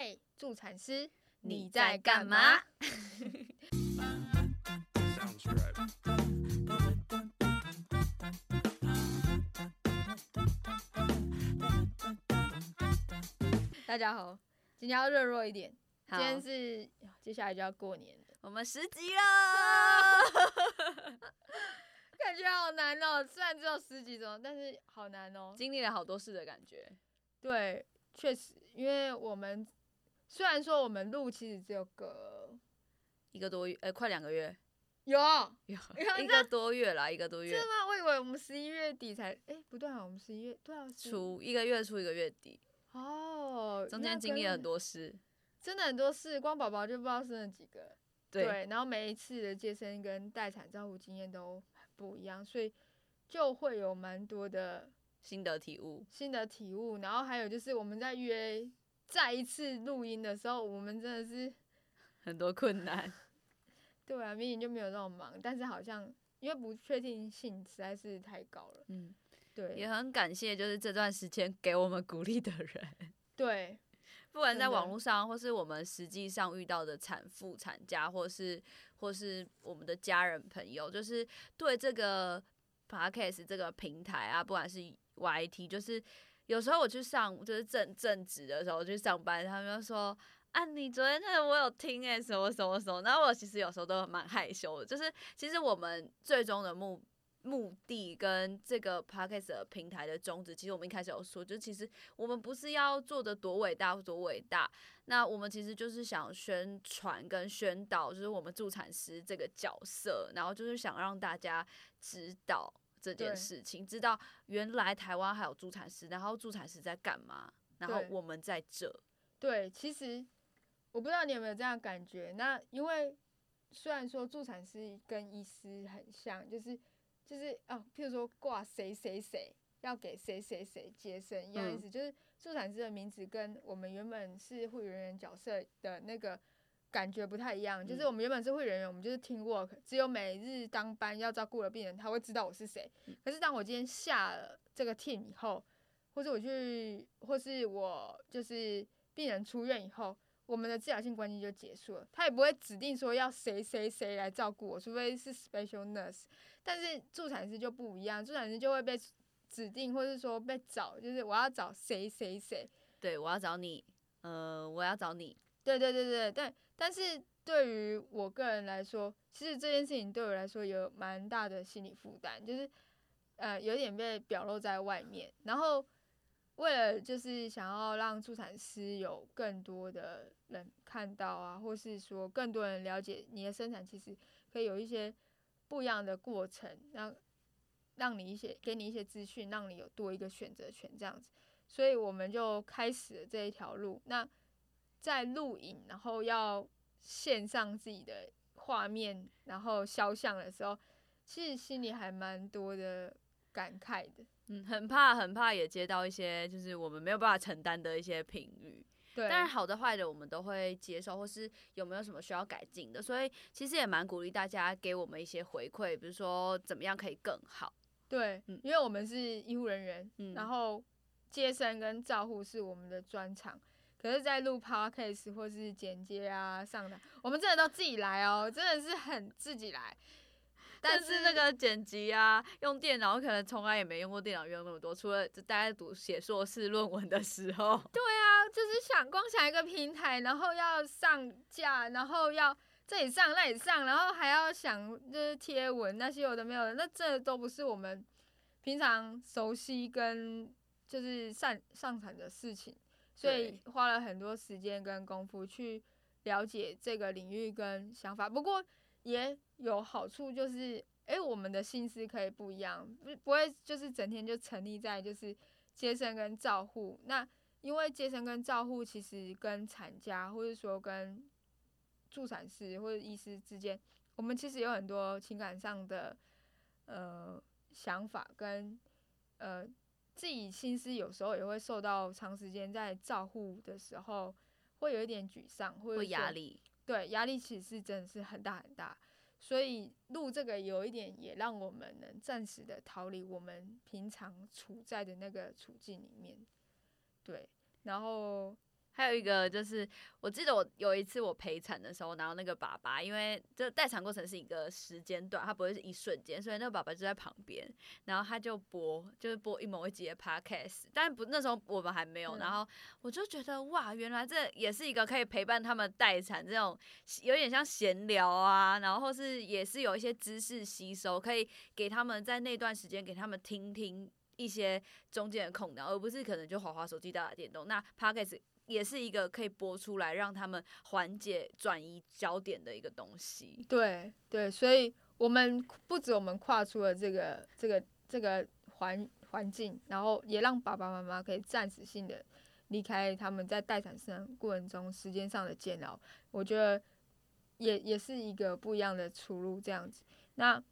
嘿，助产师，你在干嘛？大家好，今天要热络一点。今好天是接下来就要过年了，我们十集了，感觉好难哦。虽然只有十几种，但是好难哦。经历了好多事的感觉。对，确实，因为我们虽然说我们录其实只有个一个多月，呃，快两个月，有有有一个多月啦，一个多月真的，吗？我以为我们十一月底才，哎、不对啊，我们十一月对啊，十初一个月初一个月底，哦，中那间经历了很，多事。真的很多事，光宝宝就不知道生了几个。对，然后每一次的接生跟待产照顾经验都很不一样，所以就会有蛮多的心得体悟。心得体悟。然后还有就是我们在约再一次录音的时候，我们真的是很多困难，对啊，明明就没有那么忙，但是好像因为不确定性实在是太高了。嗯，对。也很感谢就是这段时间给我们鼓励的人，对。不管在网络上，或是我们实际上遇到的产妇、产家，或是或是我们的家人朋友，就是对这个 podcast 这个平台啊，不管是 YT，就是有时候我去上就是正正职的时候去上班，他们就说。啊，你昨天那个我有听诶、什么什么什么，然后我其实有时候都蛮害羞的，就是其实我们最终的目目的跟这个 podcast 的平台的宗旨，其实我们一开始有说，就其实我们不是要做的多伟大或多伟大，那我们其实就是想宣传跟宣导，就是我们助产师这个角色，然后就是想让大家知道这件事情，知道原来台湾还有助产师，然后助产师在干嘛，然后我们在这，对，其实我不知道你有没有这样感觉。那因为虽然说助产师跟医师很像，就是就是哦，譬如说挂谁谁谁要给谁谁谁接生一样的意嗯。思，就是助产师的名字跟我们原本是护理人员角色的那个感觉不太一样。就是嗯我们原本是护理人员，我们就是 team work，只有每日当班要照顾的病人，他会知道我是谁。可是当我今天下了这个 team 以后，或者我去，或是我就是病人出院以后，我们的治疗性关系就结束了。他也不会指定说要谁谁谁来照顾我，除非是 special nurse。但是助产师就不一样，助产师就会被指定，或是说被找，就是我要找谁谁谁。对我要找你，呃，我要找你，对对对对，但但是对于我个人来说，其实这件事情对我来说有蛮大的心理负担，就是呃有点被表露在外面。然后为了就是想要让助产师有更多的人看到啊，或是说更多人了解你的生产，其实可以有一些不一样的过程，让让你一些给你一些资讯，让你有多一个选择权这样子。所以我们就开始了这一条路。那在录影，然后要献上自己的画面，然后肖像的时候，其实心里还蛮多的感慨的。嗯，很怕很怕也接到一些就是我们没有办法承担的一些评语。对，但是，好的坏的我们都会接受，或是有没有什么需要改进的，所以其实也蛮鼓励大家给我们一些回馈，比如说怎么样可以更好。对，嗯因为我们是医护人员，嗯然后接生跟照护是我们的专长。可是，在录 podcast 或是剪接啊、上台，我们真的都自己来哦，真的是很自己来。但是那个剪辑啊，用电脑可能从来也没用过电脑用那么多，除了就大家读写硕士论文的时候，对啊，就是想光想一个平台，然后要上架，然后要这里上那里上，然后还要想就是贴文那些有的没有的，那这都不是我们平常熟悉跟就是上上产的事情，所以花了很多时间跟功夫去了解这个领域跟想法。不过也有好处，就是诶，我们的心思可以不一样，不不会就是整天就沉溺在就是接生跟照护那。因为接生跟照护其实跟产家或者说跟助产师或者医师之间，我们其实有很多情感上的呃想法跟呃自己心思，有时候也会受到长时间在照护的时候会有一点沮丧或者说会压力。对，压力其实是真的是很大很大，所以录这个有一点也让我们能暂时的逃离我们平常处在的那个处境里面，对，然后还有一个就是，我记得我有一次我陪产的时候，然后那个爸爸，因为这待产过程是一个时间段，他不会是一瞬间，所以那个爸爸就在旁边，然后他就播，就是播一某一集的 podcast，但不那时候我们还没有，嗯然后我就觉得哇，原来这也是一个可以陪伴他们待产这种有点像闲聊啊，然后或是也是有一些知识吸收，可以给他们在那段时间给他们听听一些中间的空档，而不是可能就滑滑手机、打打电动。那 podcast 也是一个可以播出来让他们缓解、转移焦点的一个东西。对对，所以我们不止我们跨出了这个这个这个环环境，然后也让爸爸妈妈可以暂时性的离开他们在待产生过程中时间上的煎熬，我觉得也也是一个不一样的出路这样子。那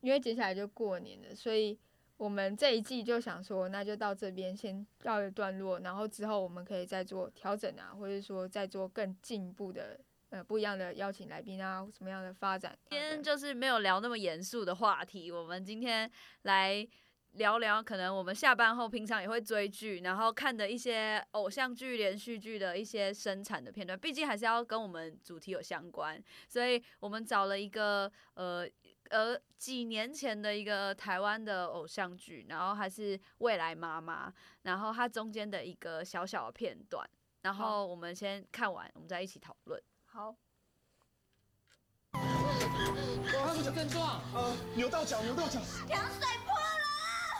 因为接下来就过年了，所以我们这一季就想说，那就到这边先告一段落，然后之后我们可以再做调整啊，或者说再做更进一步的呃不一样的邀请来宾啊，什么样的发展。今天就是没有聊那么严肃的话题，我们今天来聊聊，可能我们下班后平常也会追剧，然后看的一些偶像剧、连续剧的一些生产的片段，毕竟还是要跟我们主题有相关，所以我们找了一个呃。呃，几年前的一个台湾的偶像剧，然后还是未来妈妈，然后它中间的一个小小的片段，然好后我们先看完，我们再一起讨论。好，他什么症状？呃，扭到脚，扭到脚。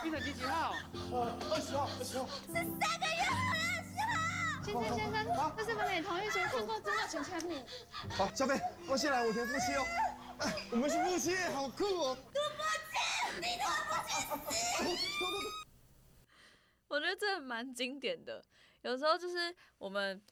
病人第几号？呃，二十号，二十号。是三个月二十号先生先生，这是不是你同意书看过资料请签名？好，小贝，我先来，我填夫妻哦。我们是夫妻，好酷哦。我觉得这蛮经典的。有时候就是我们，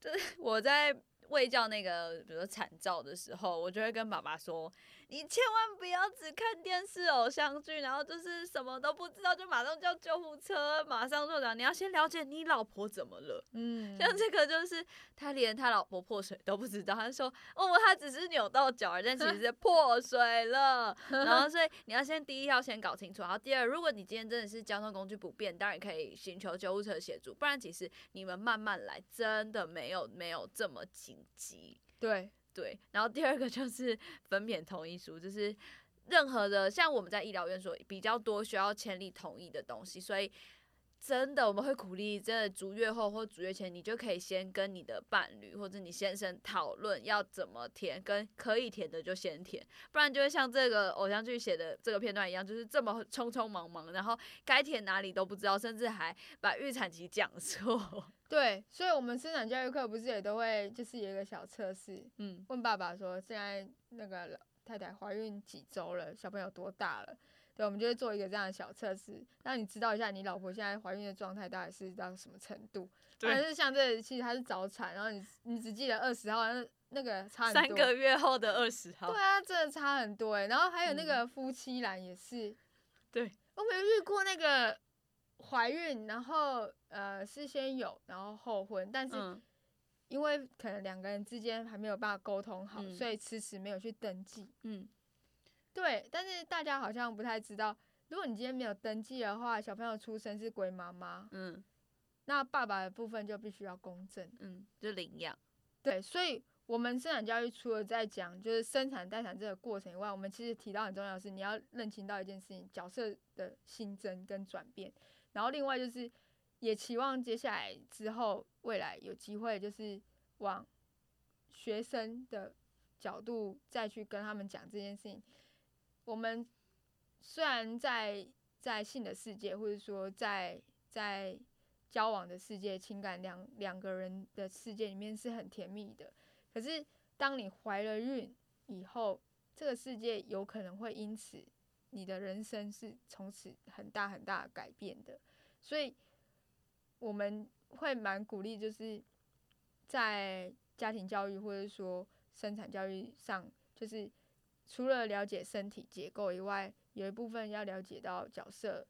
就是我在喂教那个，比如说惨照的时候，我就会跟爸爸说：“你千万不要只看电视偶像剧，然后就是什么都不知道，就马上叫救护车，马上就讲，你要先了解你老婆怎么了。”嗯，像这个就是他连他老婆破水都不知道，他说哦，他只是扭到脚但其实是破水了。然后所以你要先第一要先搞清楚，然后第二，如果你今天真的是交通工具不便，当然可以寻求救护车协助，不然其实你们慢慢来，真的没有没有这么紧急。对，对，然后第二个就是 分娩同意书，就是任何的像我们在医疗院所比较多需要签立同意的东西，所以真的我们会鼓励，真的足月后或足月前，你就可以先跟你的伴侣或者你先生讨论要怎么填，跟可以填的就先填，不然就会像这个偶像剧写的这个片段一样，就是这么匆匆忙忙，然后该填哪里都不知道，甚至还把预产期讲错。对，所以我们生产教育课不是也都会就是有一个小测试，嗯，问爸爸说现在那个太太怀孕几周了，小朋友多大了？对，我们就会做一个这样的小测试，让你知道一下你老婆现在怀孕的状态到底是到什么程度。但是像这其实她是早产，然后你你只记得二十号，那那个差很多。三个月后的二十号对，啊，真的差很多哎。然后还有那嗯个夫妻栏也是，对我没有遇过那个怀孕，然后呃是先有，然后后婚，但是嗯因为可能两个人之间还没有办法沟通好，嗯所以迟迟没有去登记。嗯，对，但是大家好像不太知道，如果你今天没有登记的话，小朋友出生是归妈妈，嗯那爸爸的部分就必须要公证。嗯，就领养。对，所以我们生产教育除了在讲就是生产待产这个过程以外，我们其实提到很重要的是你要认清到一件事情，角色的新增跟转变。然后另外就是也期望接下来之后未来有机会就是往学生的角度再去跟他们讲这件事情。我们虽然在在性的世界，或者说在在交往的世界、情感两两个人的世界里面是很甜蜜的，可是当你怀了孕以后，这个世界有可能会因此你的人生是从此很大很大改变的，所以我们会蛮鼓励，就是在家庭教育或者说生产教育上，就是除了了解身体结构以外，有一部分要了解到角色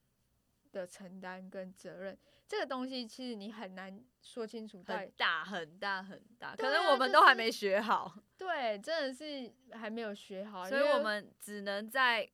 的承担跟责任。这个东西其实你很难说清楚很大很大很大，对可能我们都还没学好，对，真的是还没有学好，所以我们只能在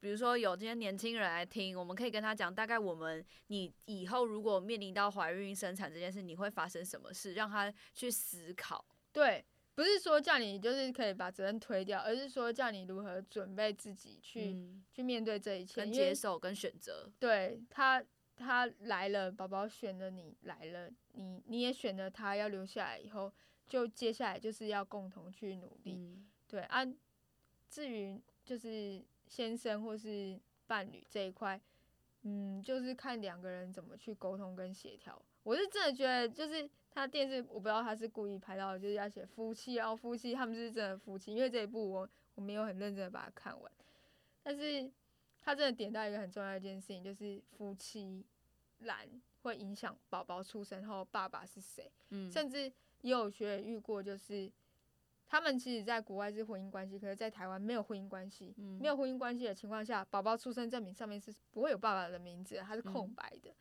比如说有这些年轻人来听，我们可以跟他讲，大概我们你以后如果面临到怀孕生产这件事，你会发生什么事，让他去思考。对，不是说叫你就是可以把责任推掉，而是说叫你如何准备自己去、嗯，去面对这一切。跟接受跟选择。对他，他来了，宝宝选了你来了，你你也选了他要留下来以后，就接下来就是要共同去努力。嗯，对啊，至于就是先生或是伴侣这一块，嗯，就是看两个人怎么去沟通跟协调。我是真的觉得，就是他电视，我不知道他是故意拍到的，就是要写夫妻哦，夫妻，他们是真的夫妻。因为这一部我我没有很认真的把它看完，但是他真的点到一个很重要的一件事情，就是夫妻栏会影响宝宝出生后爸爸是谁。嗯，甚至也有学员遇过，就是他们其实在国外是婚姻关系，可是在台湾没有婚姻关系。嗯没有婚姻关系的情况下，宝宝出生证明上面是不会有爸爸的名字的，它是空嗯白的。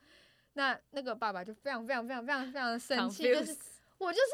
那那个爸爸就非常非常非常非常非常的生气，就是我就是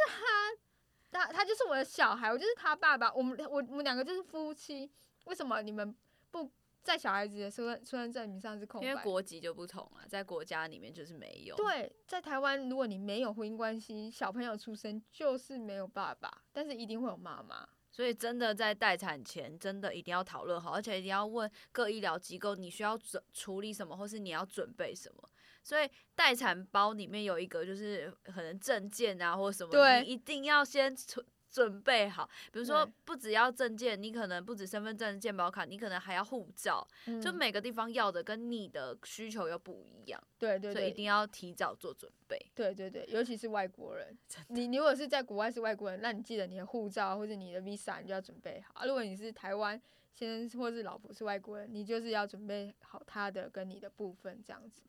他，他他就是我的小孩，我就是他爸爸，我们我我们两个就是夫妻，为什么你们不在小孩子的出生出生证明上是空白因？为国籍就不同啊，在国家里面就是没有。，对，在台湾，如果你没有婚姻关系，小朋友出生就是没有爸爸，但是一定会有妈妈。所以真的在待产前，真的一定要讨论好，而且一定要问各医疗机构你需要准处理什么，或是你要准备什么。所以待产包里面有一个就是可能证件啊，或什么，对你一定要先准准备好。比如说，不只要证件，你可能不止身份证、健保卡，你可能还要护照，就嗯每个地方要的跟你的需求又不一样，对对对，所以一定要提早做准备。对对对，尤其是外国人，你你如果是在国外是外国人，那你记得你的护照或者你的 visa 你就要准备好。啊如果你是台湾先生或是老婆是外国人，你就是要准备好他的跟你的部分这样子。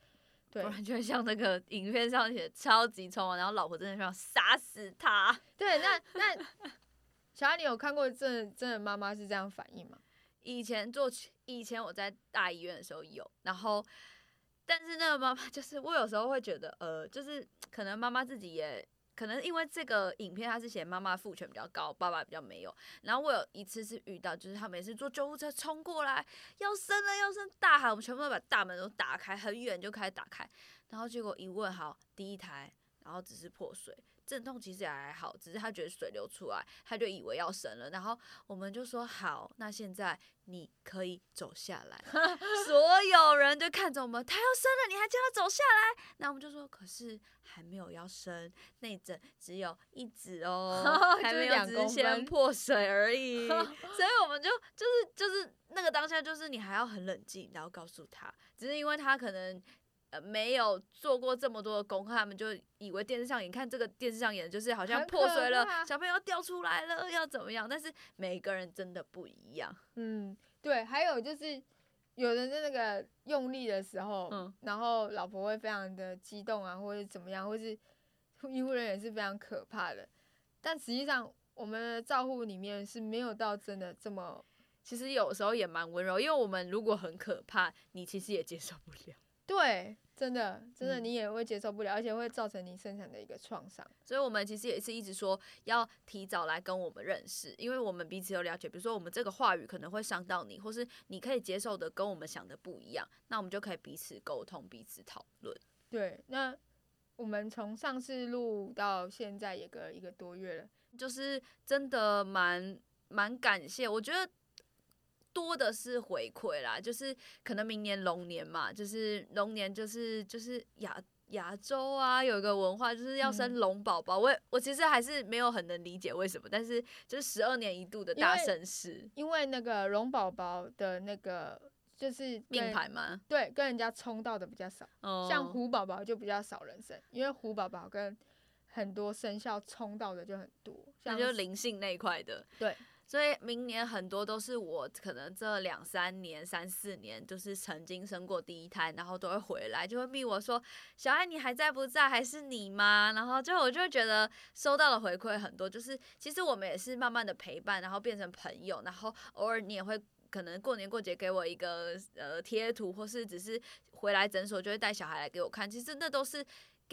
对不然就会像那个影片上写超级匆忙，然后老婆真的想杀死他。对，那那小安，你有看过真的真的妈妈是这样反应吗？以前做以前我在大医院的时候有，然后但是那个妈妈就是我有时候会觉得，呃，就是可能妈妈自己也可能因为这个影片他是写妈妈父权比较高，爸爸比较没有。然后我有一次是遇到，就是他每次坐救护车冲过来要生了要生，大喊，我们全部都把大门都打开，很远就开始打开，然后结果一问，好，第一胎，然后只是破水。阵痛其实也还好，只是他觉得水流出来，他就以为要生了。然后我们就说好，那现在你可以走下来。所有人就看着我们，他要生了，你还叫他走下来？那我们就说，可是还没有要生，内诊只有一指哦，还就两公分先破水而已。所以我们就就是就是那个当下，就是你还要很冷静，然后告诉他，只是因为他可能。呃，没有做过这么多的功课，他们就以为电视上演，看这个电视上演的就是好像破碎了，小朋友掉出来了，要怎么样？但是每个人真的不一样。嗯，对，还有就是有人在那个用力的时候，嗯然后老婆会非常的激动啊，或者怎么样，或是医护人员是非常可怕的。但实际上，我们的照护里面是没有到真的这么其实有时候也蛮温柔，因为我们如果很可怕，你其实也接受不了。对，真的真的嗯你也会接受不了，而且会造成你生产的一个创伤。所以我们其实也是一直说要提早来跟我们认识，因为我们彼此有了解。比如说我们这个话语可能会伤到你，或是你可以接受的跟我们想的不一样，那我们就可以彼此沟通、彼此讨论。对，那我们从上次录到现在也隔了一个多月了。就是真的蛮蛮感谢，我觉得多的是回馈啦，就是可能明年龙年嘛，就是龙年就是就是亚亚洲啊有一个文化就是要生嗯。龙宝宝，我也我其实还是没有很能理解为什么，但是就是十二年一度的大盛事因为那个龙宝宝的那个就是命跟盘嘛，对，跟人家冲到的比较少。哦。像虎宝宝就比较少人生，因为虎宝宝跟很多生肖冲到的就很多，那就是像是灵性那一块的，对，所以明年很多都是我可能这两三年、三四年，就是曾经生过第一胎，然后都会回来，就会逼我说：“小爱，你还在不在？还是你吗？”然后就我就会觉得收到的回馈很多，就是其实我们也是慢慢的陪伴，然后变成朋友，然后偶尔你也会。可能过年过节给我一个呃贴图，或是只是回来诊所就会带小孩来给我看，其实那都是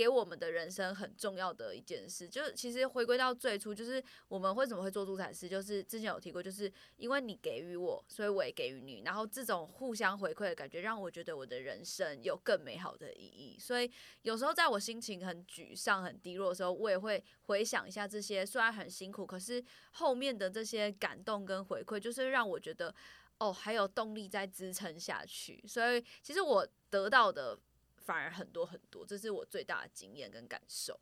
给我们的人生很重要的一件事。就是其实回归到最初，就是我们为什么会做助产师，就是之前有提过，就是因为你给予我，所以我也给予你，然后这种互相回馈的感觉，让我觉得我的人生有更美好的意义。所以有时候在我心情很沮丧、很低落的时候，我也会回想一下这些，虽然很辛苦，可是后面的这些感动跟回馈，就是让我觉得。哦，还有动力在支撑下去，所以其实我得到的反而很多很多，这是我最大的经验跟感受。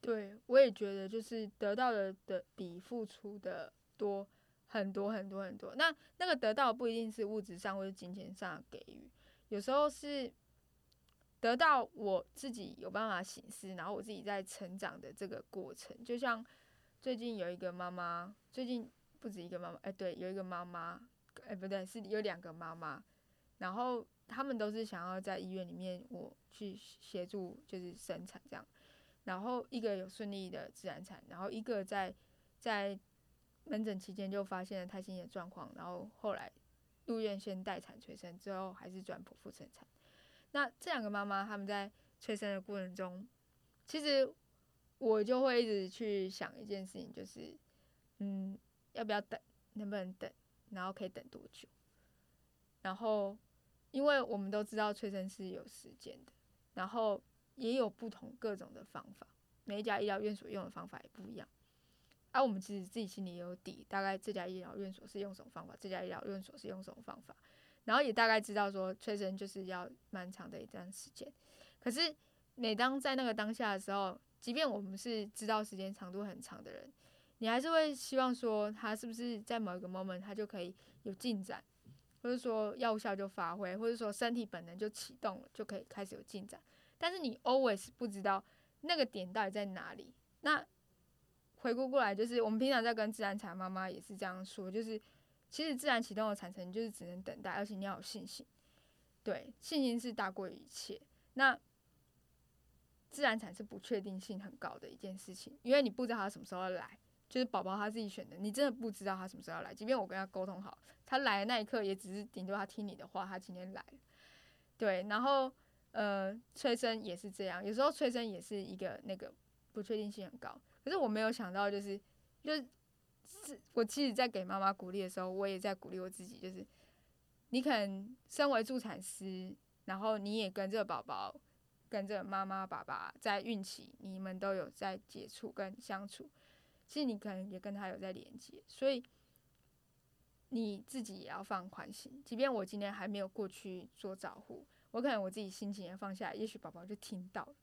对，我也觉得就是得到的的比付出的多很多很多很多。那那个得到不一定是物质上或者金钱上的给予，有时候是得到我自己有办法醒思，然后我自己在成长的这个过程。就像最近有一个妈妈，最近不止一个妈妈，哎，对，有一个妈妈。哎，不对，是有两个妈妈，然后他们都是想要在医院里面我去协助，就是生产这样。然后一个有顺利的自然产，然后一个在在门诊期间就发现了胎心的状况，然后后来入院先待产催生，之后还是转剖腹生产。那这两个妈妈他们在催生的过程中，其实我就会一直去想一件事情，就是嗯，要不要等，能不能等？然后可以等多久？然后，因为我们都知道催生是有时间的，然后也有不同各种的方法，每一家医疗院所用的方法也不一样。而我们其实自己心里也有底，大概这家医疗院所是用什么方法，这家医疗院所是用什么方法，然后也大概知道说催生就是要蛮长的一段时间。可是每当在那个当下的时候，即便我们是知道时间长度很长的人。你还是会希望说，他是不是在某一个 moment 他就可以有进展，或者说药效就发挥，或者说身体本能就启动了，就可以开始有进展。但是你 always 不知道那个点到底在哪里。那回顾过来，就是我们平常在跟自然产妈妈也是这样说，就是其实自然启动的产程就是只能等待，而且你要有信心。对，信心是大过于一切。那自然产是不确定性很高的一件事情，因为你不知道它什么时候来。就是宝宝他自己选的，你真的不知道他什么时候要来。即便我跟他沟通好，他来的那一刻也只是顶多他听你的话，他今天来。对，然后呃，催生也是这样，有时候催生也是一个那个不确定性很高。可是我没有想到，就是就是是我其实，在给妈妈鼓励的时候，我也在鼓励我自己，就是你可能身为助产师，然后你也跟这个宝宝、跟这个妈妈、爸爸在孕期，你们都有在接触跟相处。其实你可能也跟他有在连接，所以你自己也要放宽心。即便我今天还没有过去做照护，我可能我自己心情也放下来，也许宝宝就听到了，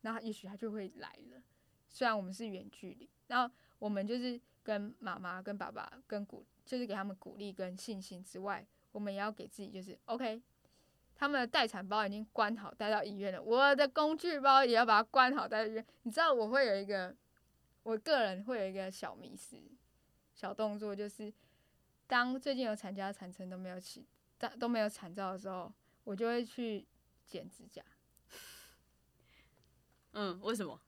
那也许他就会来了。虽然我们是远距离，然后我们就是跟妈妈、跟爸爸、跟鼓，就是给他们鼓励跟信心之外，我们也要给自己就是 OK。他们的待产包已经关好，带到医院了，我的工具包也要把它关好，带到医院。你知道我会有一个。我个人会有一个小迷思、小动作，就是当最近有产假、产程都没有起、都都没有产照的时候，我就会去剪指甲。嗯，为什么？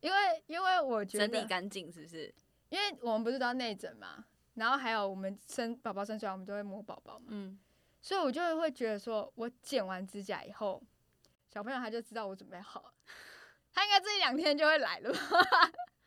因为因为我觉得整理干净是不是？因为我们不是都要内诊嘛，然后还有我们生宝宝生出来，我们都会摸宝宝嘛。嗯。所以我就会觉得说，我剪完指甲以后，小朋友他就知道我准备好了，他应该这一两天就会来了。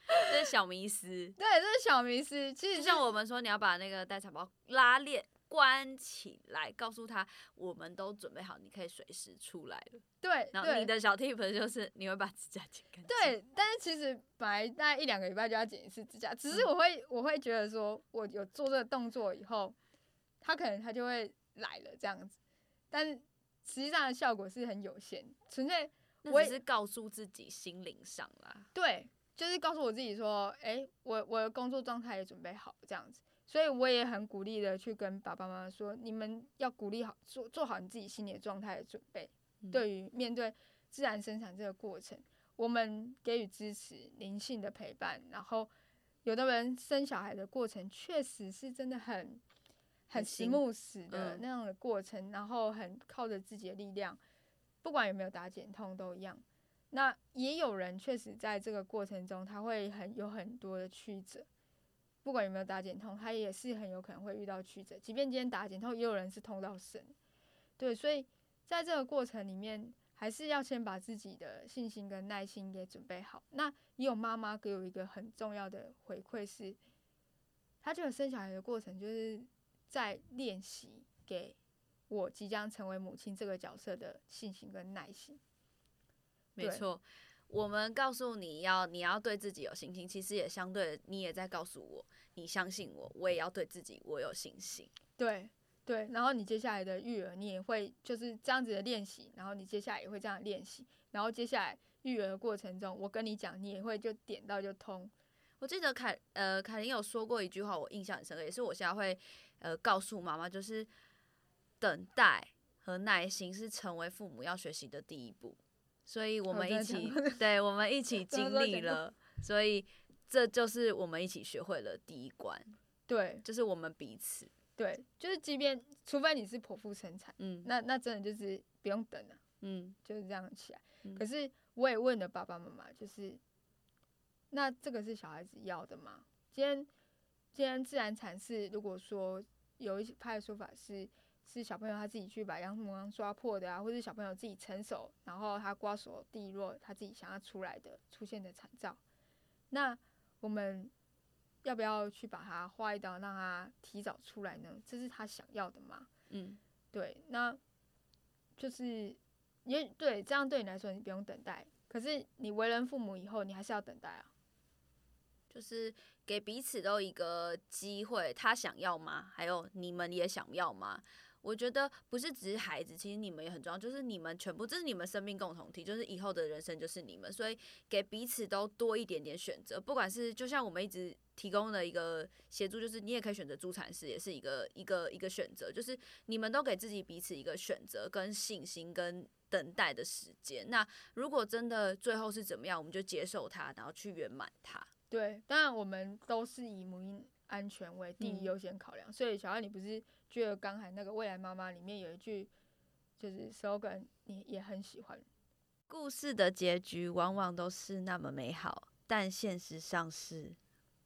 这是小迷思，对，这是小迷思。其实像我们说，你要把那个待产包拉链关起来，告诉他我们都准备好，你可以随时出来了。对，然后你的小 tip 就是你会把指甲剪干净。对，但是其实本来大概一两个礼拜就要剪一次指甲，只是我会我会觉得说，我有做这个动作以后，他可能他就会来了这样子，但是实际上的效果是很有限，纯粹我只是告诉自己心灵上啦。对。就是告诉我自己说，哎，我我的工作状态也准备好这样子，所以我也很鼓励的去跟爸爸妈妈说，你们要鼓励好做做好你自己心理的状态的准备，对于面对自然生产这个过程，我们给予支持、灵性的陪伴。然后，有的人生小孩的过程确实是真的很很死木死的那样的过程，然后很靠着自己的力量，不管有没有打减痛都一样。那也有人确实在这个过程中，他会很有很多的曲折，不管有没有打减痛，他也是很有可能会遇到曲折。即便今天打减痛，也有人是痛到神。对，所以在这个过程里面，还是要先把自己的信心跟耐心给准备好。那也有妈妈给我一个很重要的回馈是，她觉得生小孩的过程就是在练习给我即将成为母亲这个角色的信心跟耐心。对没错。我们告诉你要你要对自己有信心，其实也相对的你也在告诉我，你相信我，我也要对自己我有信心。对对，然后你接下来的育儿，你也会就是这样子的练习，然后你接下来也会这样练习，然后接下来育儿的过程中，我跟你讲，你也会就点到就通。我记得凯呃凯琳有说过一句话，我印象很深刻，也是我现在会呃告诉妈妈，就是等待和耐心是成为父母要学习的第一步。所以我们一起，对我们一起经历了，所以这就是我们一起学会了第一关，对就是我们彼此，对，就是即便除非你是剖腹生产，嗯那那真的就是不用等了，嗯就是这样起来。嗯可是我也问了爸爸妈妈，就是那这个是小孩子要的吗？今天今天自然产是如果说有一派的说法是。是小朋友他自己去把羊膜囊刷破的啊，或是小朋友自己成熟，然后他瓜手地落，他自己想要出来的出现的惨照。那我们要不要去把它划一刀，让他提早出来呢？这是他想要的吗？嗯，对，那就是也对，这样对你来说你不用等待，可是你为人父母以后，你还是要等待啊。就是给彼此都一个机会，他想要吗？还有你们也想要吗？我觉得不是只是孩子，其实你们也很重要，就是你们全部，这是你们生命共同体，就是以后的人生就是你们，所以给彼此都多一点点选择，不管是就像我们一直提供的一个协助，就是你也可以选择助产士，也是一个一个一个选择，就是你们都给自己彼此一个选择跟信心跟等待的时间。那如果真的最后是怎么样，我们就接受它，然后去圆满它。对，当然我们都是以母婴安全为第一嗯优先考量，所以小爱，你不是觉得刚才那个未来妈妈里面有一句就是 slogan，你也很喜欢？故事的结局往往都是那么美好，但现实上是，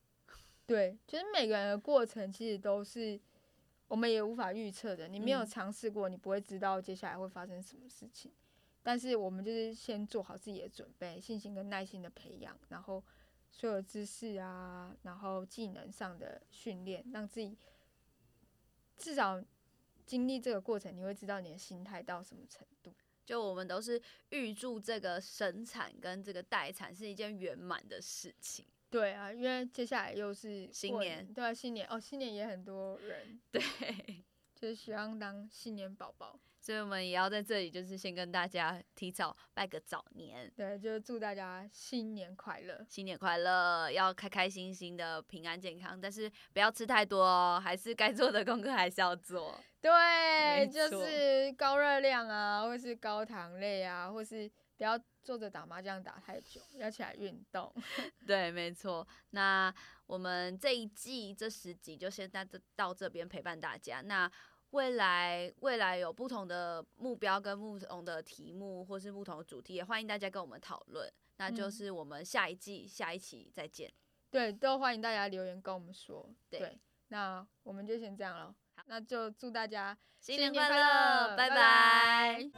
对，就是每个人的过程其实都是我们也无法预测的。你没有嗯尝试过，你不会知道接下来会发生什么事情。但是我们就是先做好自己的准备，信心跟耐心的培养，然后所有知识啊，然后技能上的训练，让自己至少经历这个过程，你会知道你的心态到什么程度。就我们都是预祝这个生产跟这个待产是一件圆满的事情。对啊，因为接下来又是新年对啊，新年哦，新年也很多人对，就是希望当新年宝宝。所以我们也要在这里，就是先跟大家提早拜个早年，对，就是祝大家新年快乐。新年快乐，要开开心心的，平安健康，但是不要吃太多哦，还是该做的功课还是要做。对，就是高热量啊，或是高糖类啊，或是不要坐着打麻将打太久，要起来运动。对，没错。那我们这一季这十集就先到这到这边陪伴大家。那未来，未来有不同的目标跟不同的题目，或是不同的主题。也欢迎大家跟我们讨论，那就是我们下一季、下一期再见。对，都欢迎大家留言跟我们说。对，那我们就先这样了。好，那就祝大家新年快乐，拜拜。